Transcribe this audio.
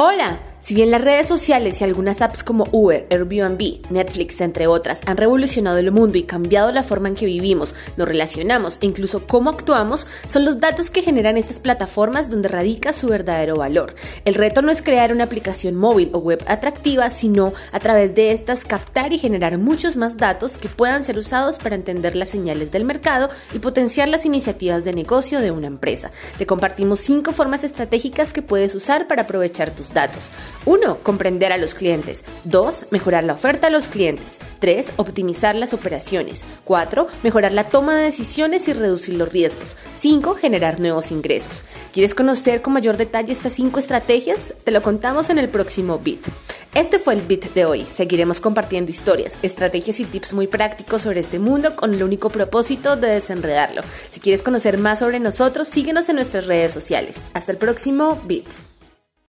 Hola, si bien las redes sociales y algunas apps como Uber, Airbnb, Netflix, entre otras, han revolucionado el mundo y cambiado la forma en que vivimos, nos relacionamos e incluso cómo actuamos, son los datos que generan estas plataformas donde radica su verdadero valor. El reto no es crear una aplicación móvil o web atractiva, sino a través de estas captar y generar muchos más datos que puedan ser usados para entender las señales del mercado y potenciar las iniciativas de negocio de una empresa. Te compartimos cinco formas estratégicas que puedes usar para aprovechar tus datos. 1. Comprender a los clientes. 2. Mejorar la oferta a los clientes. 3. Optimizar las operaciones. 4. Mejorar la toma de decisiones y reducir los riesgos. 5. Generar nuevos ingresos. ¿Quieres conocer con mayor detalle estas 5 estrategias? Te lo contamos en el próximo Bit. Este fue el Bit de hoy. Seguiremos compartiendo historias, estrategias y tips muy prácticos sobre este mundo con el único propósito de desenredarlo. Si quieres conocer más sobre nosotros, síguenos en nuestras redes sociales. Hasta el próximo Bit.